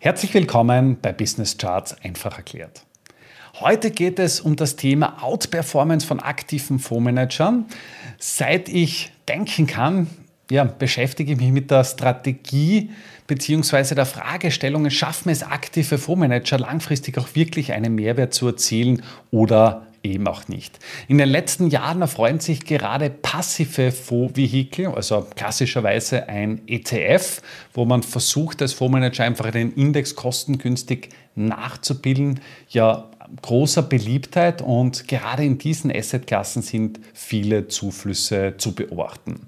Herzlich willkommen bei Business Charts einfach erklärt. Heute geht es um das Thema Outperformance von aktiven Fondsmanagern. Seit ich denken kann, ja, beschäftige ich mich mit der Strategie bzw. der Fragestellung, schaffen es aktive Fondsmanager langfristig auch wirklich einen Mehrwert zu erzielen oder eben auch nicht. In den letzten Jahren erfreuen sich gerade passive Fondsvehikel, also klassischerweise ein ETF, wo man versucht, als Fondsmanager einfach den Index kostengünstig nachzubilden, ja großer Beliebtheit und gerade in diesen Assetklassen sind viele Zuflüsse zu beobachten.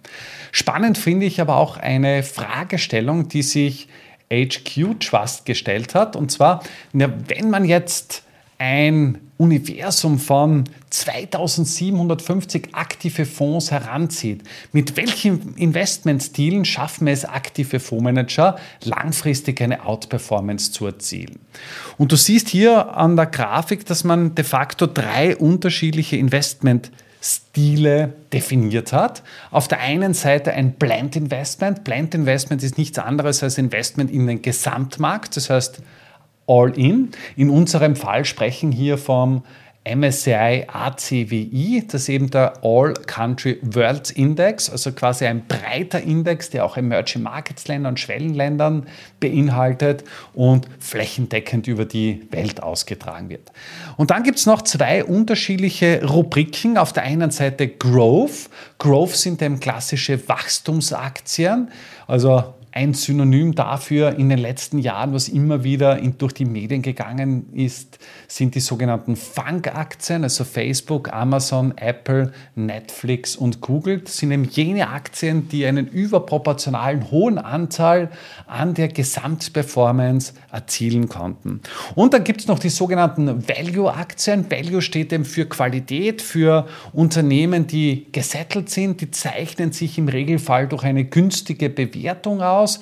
Spannend finde ich aber auch eine Fragestellung, die sich HQ Trust gestellt hat und zwar, wenn man jetzt ein Universum von 2750 aktive Fonds heranzieht. Mit welchen Investmentstilen schaffen es aktive Fondsmanager, langfristig eine Outperformance zu erzielen? Und du siehst hier an der Grafik, dass man de facto drei unterschiedliche Investmentstile definiert hat. Auf der einen Seite ein Blend Investment. Blend Investment ist nichts anderes als Investment in den Gesamtmarkt. Das heißt, All-In. In unserem Fall sprechen hier vom MSCI ACWI, das ist eben der All Country World Index, also quasi ein breiter Index, der auch Emerging Markets Länder und Schwellenländern beinhaltet und flächendeckend über die Welt ausgetragen wird. Und dann gibt es noch zwei unterschiedliche Rubriken. Auf der einen Seite Growth. Growth sind eben klassische Wachstumsaktien, also ein Synonym dafür in den letzten Jahren, was immer wieder in, durch die Medien gegangen ist, sind die sogenannten Funk-Aktien, also Facebook, Amazon, Apple, Netflix und Google. Das sind eben jene Aktien, die einen überproportionalen hohen Anteil an der Gesamtperformance erzielen konnten. Und dann gibt es noch die sogenannten Value-Aktien. Value steht eben für Qualität, für Unternehmen, die gesettelt sind, die zeichnen sich im Regelfall durch eine günstige Bewertung aus aus,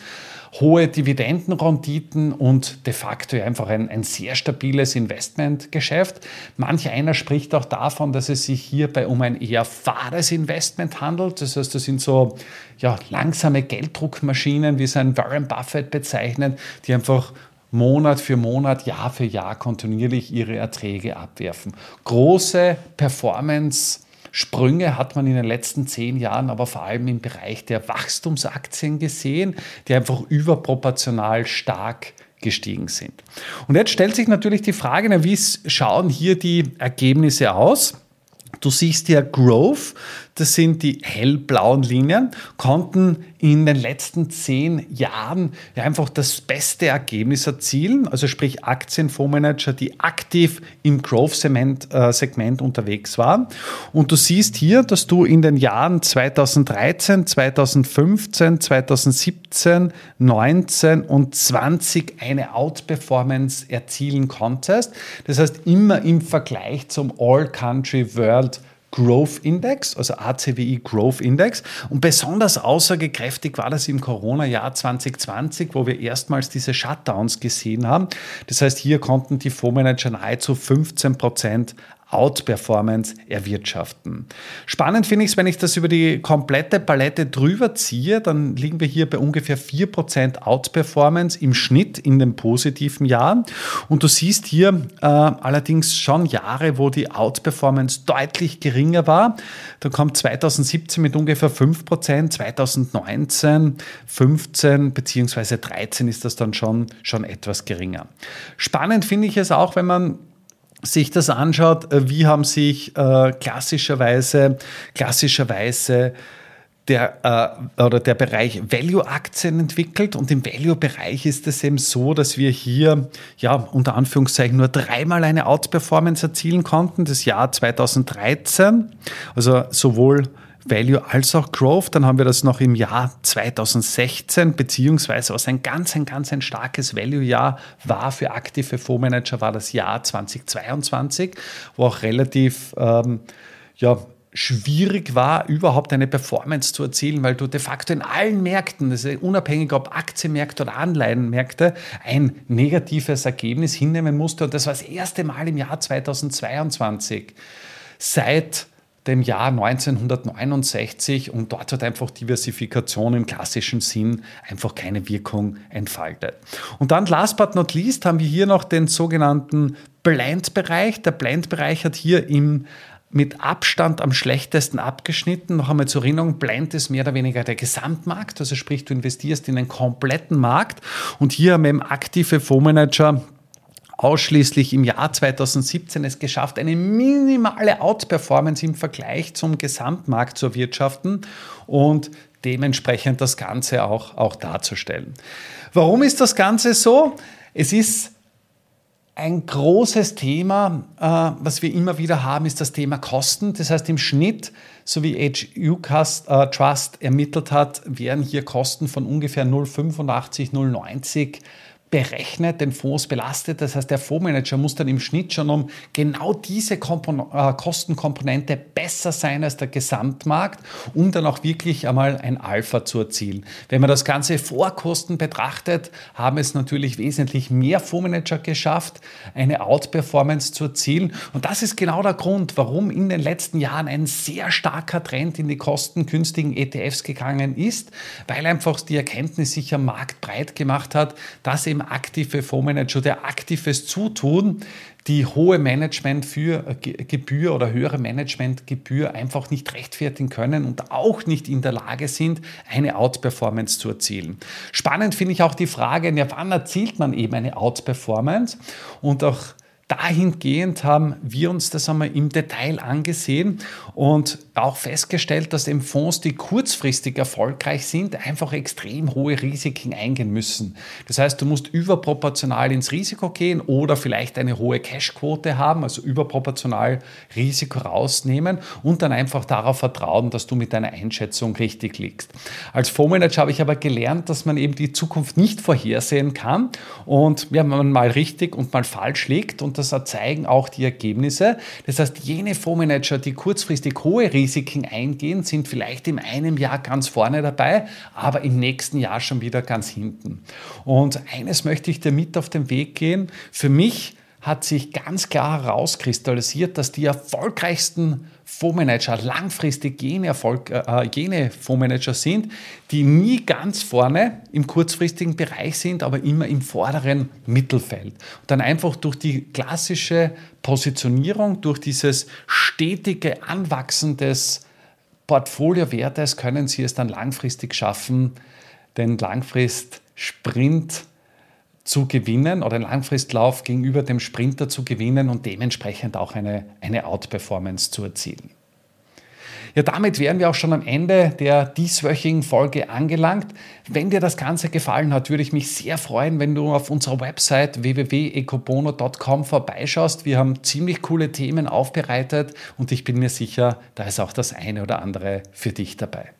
hohe Dividendenrenditen und de facto einfach ein, ein sehr stabiles Investmentgeschäft. Manch einer spricht auch davon, dass es sich hierbei um ein eher fahres Investment handelt. Das heißt, das sind so ja, langsame Gelddruckmaschinen, wie es ein Warren Buffett bezeichnet, die einfach Monat für Monat, Jahr für Jahr kontinuierlich ihre Erträge abwerfen. Große Performance- Sprünge hat man in den letzten zehn Jahren aber vor allem im Bereich der Wachstumsaktien gesehen, die einfach überproportional stark gestiegen sind. Und jetzt stellt sich natürlich die Frage, wie schauen hier die Ergebnisse aus? Du siehst hier Growth, das sind die hellblauen Linien, konnten in den letzten zehn Jahren ja einfach das beste Ergebnis erzielen. Also sprich Aktienfondsmanager, die aktiv im Growth-Segment äh, unterwegs waren. Und du siehst hier, dass du in den Jahren 2013, 2015, 2017, 19 und 20 eine Outperformance erzielen konntest. Das heißt immer im Vergleich zum All-Country World Growth Index, also ACWI Growth Index. Und besonders aussagekräftig war das im Corona-Jahr 2020, wo wir erstmals diese Shutdowns gesehen haben. Das heißt, hier konnten die Fondsmanager nahezu 15 Prozent Outperformance erwirtschaften. Spannend finde ich es, wenn ich das über die komplette Palette drüber ziehe, dann liegen wir hier bei ungefähr 4% Outperformance im Schnitt in den positiven Jahren. Und du siehst hier äh, allerdings schon Jahre, wo die Outperformance deutlich geringer war. Da kommt 2017 mit ungefähr 5%, 2019 15 bzw. 13 ist das dann schon, schon etwas geringer. Spannend finde ich es auch, wenn man sich das anschaut, äh, wie haben sich äh, klassischerweise, klassischerweise der, äh, oder der Bereich Value-Aktien entwickelt. Und im Value-Bereich ist es eben so, dass wir hier ja unter Anführungszeichen nur dreimal eine Outperformance erzielen konnten. Das Jahr 2013, also sowohl Value als auch Growth. Dann haben wir das noch im Jahr 2016, beziehungsweise was ein ganz, ein ganz ein starkes Value-Jahr war für aktive Fondsmanager, war das Jahr 2022, wo auch relativ ähm, ja, schwierig war, überhaupt eine Performance zu erzielen, weil du de facto in allen Märkten, also unabhängig ob Aktienmärkte oder Anleihenmärkte, ein negatives Ergebnis hinnehmen musste. Und das war das erste Mal im Jahr 2022 seit dem Jahr 1969 und dort hat einfach Diversifikation im klassischen Sinn einfach keine Wirkung entfaltet. Und dann last but not least haben wir hier noch den sogenannten Blend-Bereich. Der Blend-Bereich hat hier im mit Abstand am schlechtesten abgeschnitten. Noch einmal zur Erinnerung, Blend ist mehr oder weniger der Gesamtmarkt, also sprich, du investierst in den kompletten Markt und hier haben eben aktive Fondsmanager ausschließlich im Jahr 2017 es geschafft, eine minimale Outperformance im Vergleich zum Gesamtmarkt zu erwirtschaften und dementsprechend das Ganze auch, auch darzustellen. Warum ist das Ganze so? Es ist ein großes Thema, äh, was wir immer wieder haben, ist das Thema Kosten. Das heißt, im Schnitt, so wie HU äh, Trust ermittelt hat, wären hier Kosten von ungefähr 0,85, 0,90 berechnet, den Fonds belastet. Das heißt, der Fondsmanager muss dann im Schnitt schon um genau diese Kompon äh, Kostenkomponente besser sein als der Gesamtmarkt, um dann auch wirklich einmal ein Alpha zu erzielen. Wenn man das Ganze vor Kosten betrachtet, haben es natürlich wesentlich mehr Fondsmanager geschafft, eine Outperformance zu erzielen. Und das ist genau der Grund, warum in den letzten Jahren ein sehr starker Trend in die kostengünstigen ETFs gegangen ist, weil einfach die Erkenntnis sich am Markt breit gemacht hat, dass eben aktive Fondsmanager, der aktives Zutun, die hohe Management für Gebühr oder höhere Managementgebühr einfach nicht rechtfertigen können und auch nicht in der Lage sind, eine Outperformance zu erzielen. Spannend finde ich auch die Frage, ja, wann erzielt man eben eine Outperformance? Und auch dahingehend haben wir uns das einmal im Detail angesehen und auch festgestellt, dass eben Fonds, die kurzfristig erfolgreich sind, einfach extrem hohe Risiken eingehen müssen. Das heißt, du musst überproportional ins Risiko gehen oder vielleicht eine hohe Cashquote haben, also überproportional Risiko rausnehmen und dann einfach darauf vertrauen, dass du mit deiner Einschätzung richtig liegst. Als Fondsmanager habe ich aber gelernt, dass man eben die Zukunft nicht vorhersehen kann und ja, man mal richtig und mal falsch liegt und das zeigen auch die Ergebnisse. Das heißt, jene Fondsmanager, die kurzfristig hohe Risiken eingehen, sind vielleicht in einem Jahr ganz vorne dabei, aber im nächsten Jahr schon wieder ganz hinten. Und eines möchte ich dir mit auf den Weg gehen. Für mich hat sich ganz klar herauskristallisiert, dass die erfolgreichsten Fondsmanager langfristig jene, Erfolg, äh, jene Fondsmanager sind, die nie ganz vorne im kurzfristigen Bereich sind, aber immer im vorderen Mittelfeld. Und dann einfach durch die klassische Positionierung, durch dieses stetige Anwachsen des Portfoliowertes können sie es dann langfristig schaffen, den Langfrist-Sprint zu gewinnen oder einen Langfristlauf gegenüber dem Sprinter zu gewinnen und dementsprechend auch eine, eine Outperformance zu erzielen. Ja, damit wären wir auch schon am Ende der dieswöchigen Folge angelangt. Wenn dir das Ganze gefallen hat, würde ich mich sehr freuen, wenn du auf unserer Website www.ecobono.com vorbeischaust. Wir haben ziemlich coole Themen aufbereitet und ich bin mir sicher, da ist auch das eine oder andere für dich dabei.